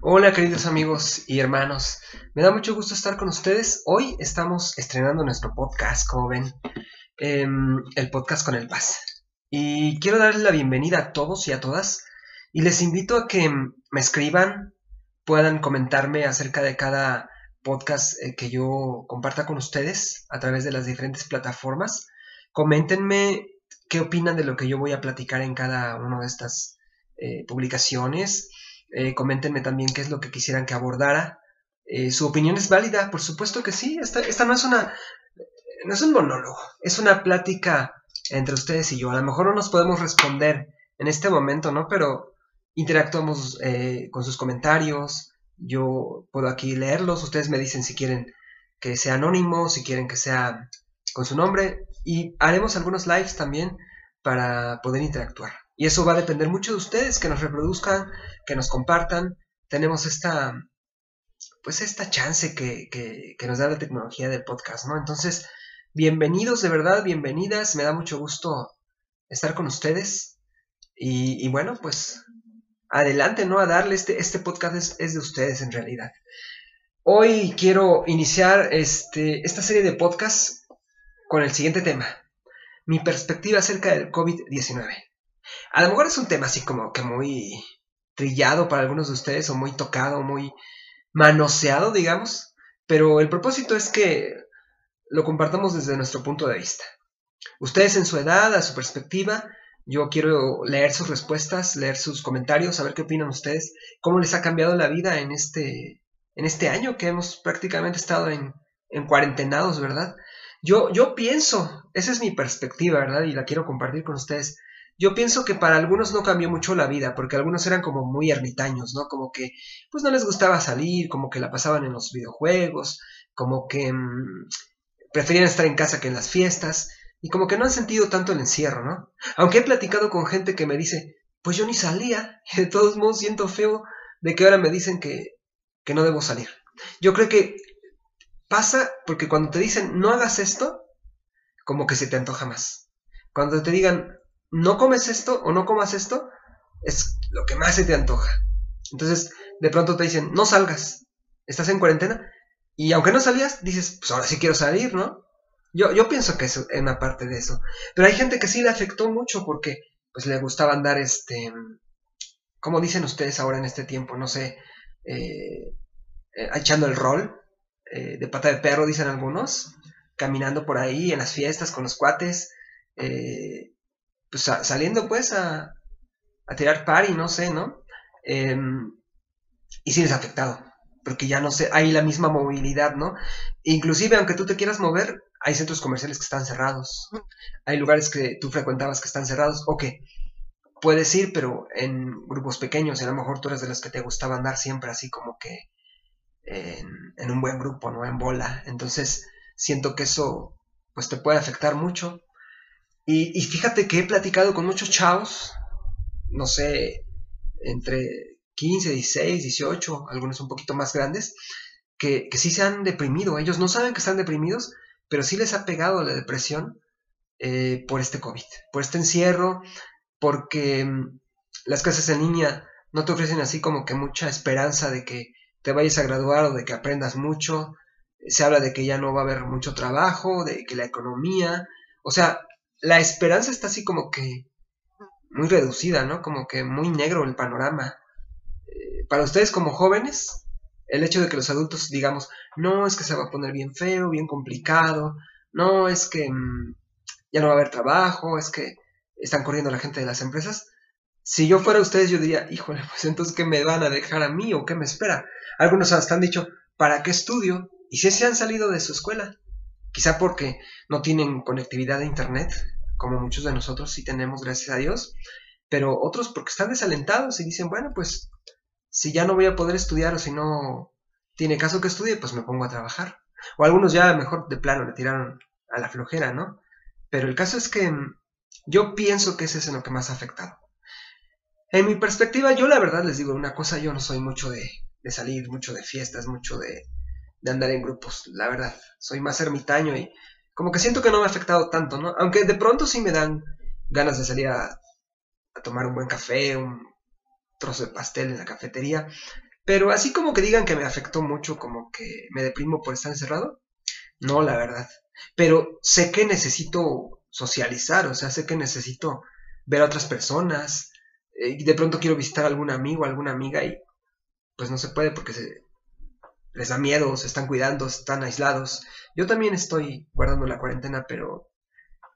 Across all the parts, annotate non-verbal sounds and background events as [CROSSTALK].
Hola queridos amigos y hermanos, me da mucho gusto estar con ustedes. Hoy estamos estrenando nuestro podcast, como ven, em, el podcast con el Paz. Y quiero darles la bienvenida a todos y a todas y les invito a que me escriban, puedan comentarme acerca de cada podcast eh, que yo comparta con ustedes a través de las diferentes plataformas. Coméntenme qué opinan de lo que yo voy a platicar en cada una de estas eh, publicaciones eh, coméntenme también qué es lo que quisieran que abordara. Eh, su opinión es válida, por supuesto que sí. Esta, esta no es una. No es un monólogo, es una plática entre ustedes y yo. A lo mejor no nos podemos responder en este momento, ¿no? Pero interactuamos eh, con sus comentarios. Yo puedo aquí leerlos. Ustedes me dicen si quieren que sea anónimo, si quieren que sea con su nombre. Y haremos algunos lives también para poder interactuar. Y eso va a depender mucho de ustedes, que nos reproduzcan, que nos compartan. Tenemos esta, pues esta chance que, que, nos da la tecnología del podcast, ¿no? Entonces, bienvenidos de verdad, bienvenidas. Me da mucho gusto estar con ustedes. Y, bueno, pues adelante, ¿no? A darle este, este podcast es, es, de ustedes en realidad. Hoy quiero iniciar este, esta serie de podcasts con el siguiente tema. Mi perspectiva acerca del COVID-19. A lo mejor es un tema así como que muy trillado para algunos de ustedes o muy tocado, muy manoseado, digamos, pero el propósito es que lo compartamos desde nuestro punto de vista. Ustedes en su edad, a su perspectiva, yo quiero leer sus respuestas, leer sus comentarios, saber qué opinan ustedes, cómo les ha cambiado la vida en este, en este año que hemos prácticamente estado en, en cuarentenados, ¿verdad? Yo, yo pienso, esa es mi perspectiva, ¿verdad? Y la quiero compartir con ustedes. Yo pienso que para algunos no cambió mucho la vida, porque algunos eran como muy ermitaños, ¿no? Como que pues no les gustaba salir, como que la pasaban en los videojuegos, como que mmm, preferían estar en casa que en las fiestas, y como que no han sentido tanto el encierro, ¿no? Aunque he platicado con gente que me dice, pues yo ni salía, y [LAUGHS] de todos modos siento feo de que ahora me dicen que, que no debo salir. Yo creo que pasa porque cuando te dicen no hagas esto, como que se te antoja más. Cuando te digan no comes esto o no comas esto, es lo que más se te antoja. Entonces, de pronto te dicen, no salgas, estás en cuarentena, y aunque no salías, dices, pues ahora sí quiero salir, ¿no? Yo, yo pienso que es una parte de eso. Pero hay gente que sí le afectó mucho porque pues le gustaba andar, este, como dicen ustedes ahora en este tiempo, no sé, eh, eh, echando el rol, eh, de pata de perro, dicen algunos, caminando por ahí en las fiestas con los cuates, pues saliendo pues a, a tirar y no sé, ¿no? Em, y sí les ha afectado, porque ya no sé, hay la misma movilidad, ¿no? Inclusive aunque tú te quieras mover, hay centros comerciales que están cerrados, hay lugares que tú frecuentabas que están cerrados, ok, puedes ir, pero en grupos pequeños, y a lo mejor tú eres de los que te gustaba andar siempre así como que en, en un buen grupo, ¿no? En bola, entonces siento que eso pues te puede afectar mucho y, fíjate que he platicado con muchos chavos, no sé, entre 15, 16, 18, algunos un poquito más grandes, que, que sí se han deprimido. Ellos no saben que están deprimidos, pero sí les ha pegado la depresión eh, por este COVID, por este encierro, porque mm, las clases en línea no te ofrecen así como que mucha esperanza de que te vayas a graduar o de que aprendas mucho. Se habla de que ya no va a haber mucho trabajo, de que la economía, o sea, la esperanza está así como que muy reducida, ¿no? Como que muy negro el panorama. Eh, para ustedes como jóvenes, el hecho de que los adultos digamos, no, es que se va a poner bien feo, bien complicado, no, es que mm, ya no va a haber trabajo, es que están corriendo la gente de las empresas. Si yo fuera ustedes, yo diría, híjole, pues entonces, ¿qué me van a dejar a mí o qué me espera? Algunos hasta han dicho, ¿para qué estudio? Y si se han salido de su escuela, Quizá porque no tienen conectividad de Internet, como muchos de nosotros sí tenemos, gracias a Dios, pero otros porque están desalentados y dicen, bueno, pues si ya no voy a poder estudiar o si no tiene caso que estudie, pues me pongo a trabajar. O algunos ya mejor de plano le tiraron a la flojera, ¿no? Pero el caso es que yo pienso que ese es lo que más ha afectado. En mi perspectiva, yo la verdad les digo una cosa, yo no soy mucho de, de salir, mucho de fiestas, mucho de, de andar en grupos, la verdad. Soy más ermitaño y como que siento que no me ha afectado tanto, ¿no? Aunque de pronto sí me dan ganas de salir a, tomar un buen café, un trozo de pastel en la cafetería, Pero así como que digan que me afectó mucho, como que me deprimo por estar encerrado, no, la verdad. Pero sé que necesito socializar, o sea, sé que necesito ver a otras personas. Eh, y de pronto quiero visitar a algún amigo, alguna amiga y pues no se puede porque se, les da miedo, se están cuidando, están aislados. Yo también estoy guardando la cuarentena, pero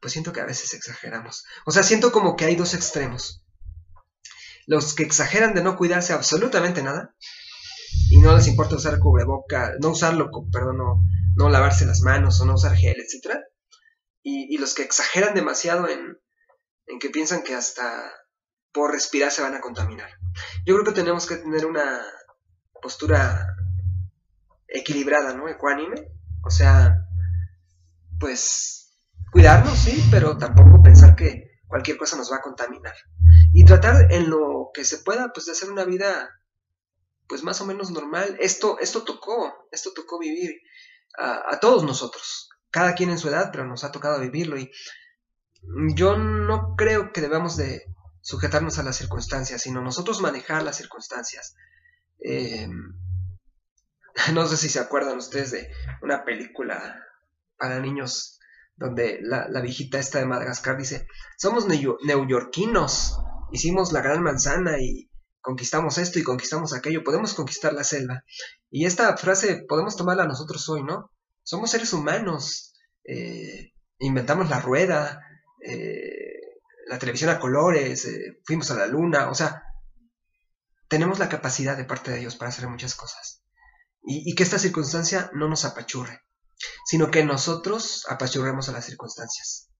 pues siento que a veces exageramos. O sea, siento como que hay dos extremos. Los que exageran de no cuidarse absolutamente nada y no les importa usar cubreboca, no usarlo, perdón, no, no lavarse las manos o no usar gel, etc. Y, los que exageran demasiado en, en que piensan que hasta por respirar se van a contaminar. Yo creo que tenemos que tener una postura equilibrada, ¿no? Ecuánime. O sea, pues cuidarnos, sí, pero tampoco pensar que cualquier cosa nos va a contaminar. Y tratar en lo que se pueda, pues de hacer una vida, pues más o menos normal. Esto, esto tocó, esto tocó vivir a, todos nosotros. Cada quien en su edad, pero nos ha tocado vivirlo. Y yo no creo que debamos de sujetarnos a las circunstancias, sino nosotros manejar las circunstancias. Eh, [LAUGHS] no sé si se acuerdan ustedes de una película para niños donde la, viejita esta de Madagascar dice, somos neoyorquinos, hicimos la gran manzana y conquistamos esto y conquistamos aquello, podemos conquistar la selva. Y esta frase podemos tomarla nosotros hoy, ¿no? Somos seres humanos, eh, inventamos la rueda, eh, la televisión a colores, eh, fuimos a la luna, o sea, tenemos la capacidad de parte de Dios para hacer muchas cosas y, que esta circunstancia no nos apachurre, sino que nosotros apachurremos a las circunstancias.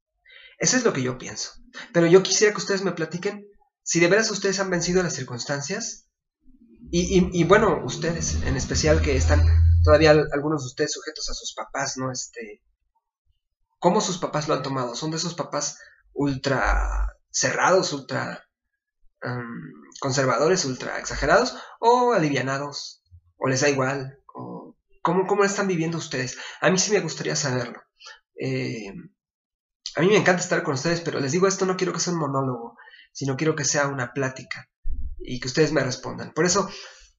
Eso es lo que yo pienso. Pero yo quisiera que ustedes me platiquen si de veras ustedes han vencido las circunstancias y, bueno, ustedes en especial que están todavía algunos de ustedes sujetos a sus papás, ¿no? Este, ¿Cómo sus papás lo han tomado? ¿Son de esos papás ultra cerrados, ultra conservadores, ultra exagerados o alivianados? O les da igual, o cómo, cómo están viviendo ustedes. A mí sí me gustaría saberlo. Eh, a mí me encanta estar con ustedes, pero les digo esto, no quiero que sea un monólogo, sino quiero que sea una plática y que ustedes me respondan. Por eso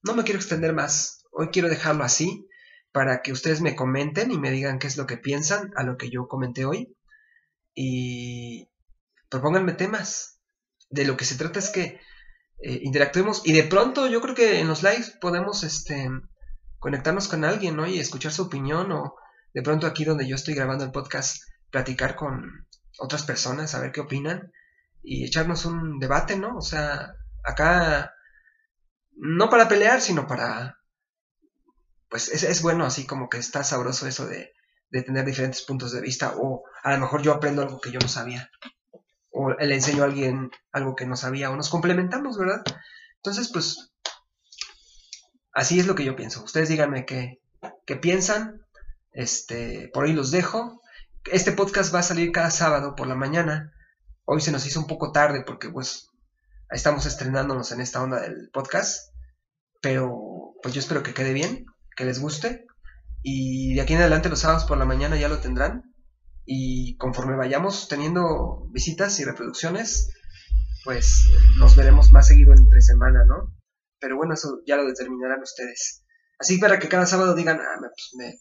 no me quiero extender más. Hoy quiero dejarlo así para que ustedes me comenten y me digan qué es lo que piensan a lo que yo comenté hoy. Y propónganme temas. De lo que se trata es que eh, interactuemos y de pronto yo creo que en los lives podemos este, conectarnos con alguien, ¿no? Y escuchar su opinión o de pronto aquí donde yo estoy grabando el podcast, platicar con otras personas, a ver qué opinan y echarnos un debate, ¿no? O sea, acá no para pelear, sino para... Pues es, es bueno así como que está sabroso eso de, de tener diferentes puntos de vista o a lo mejor yo aprendo algo que yo no sabía o le enseño a alguien algo que no sabía, o nos complementamos, ¿verdad? Entonces, pues, así es lo que yo pienso. Ustedes díganme qué, qué piensan. Este, por ahí los dejo. Este podcast va a salir cada sábado por la mañana. Hoy se nos hizo un poco tarde porque, pues, estamos estrenándonos en esta onda del podcast. Pero, pues yo espero que quede bien, que les guste. Y de aquí en adelante los sábados por la mañana ya lo tendrán y conforme vayamos teniendo visitas y reproducciones, pues nos veremos más seguido entre semana, ¿no? Pero bueno, eso ya lo determinarán ustedes. Así para que cada sábado digan, ah, pues,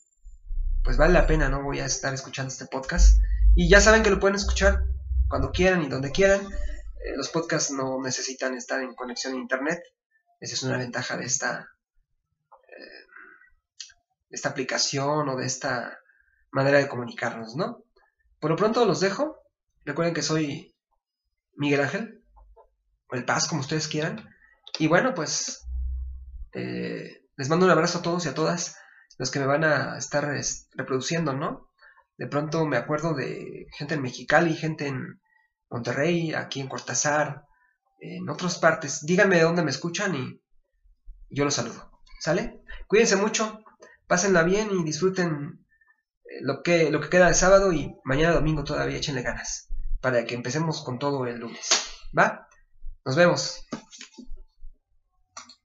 pues, vale la pena, ¿no? Voy a estar escuchando este podcast. Y ya saben que lo pueden escuchar cuando quieran y donde quieran. Eh, los podcasts no necesitan estar en conexión a internet. Esa es una ventaja de esta, eh, de esta aplicación o de esta manera de comunicarnos, ¿no? Por lo pronto los dejo. Recuerden que soy Miguel Ángel, o el Paz, como ustedes quieran. Y bueno, pues eh, les mando un abrazo a todos y a todas los que me van a estar reproduciendo, ¿no? De pronto me acuerdo de gente en Mexicali, gente en Monterrey, aquí en Cortázar, en otras partes. Díganme de dónde me escuchan y yo los saludo. ¿Sale? Cuídense mucho, pásenla bien y disfruten lo que, lo que queda de sábado y mañana domingo todavía échenle ganas para que empecemos con todo el lunes. ¿Va? Nos vemos.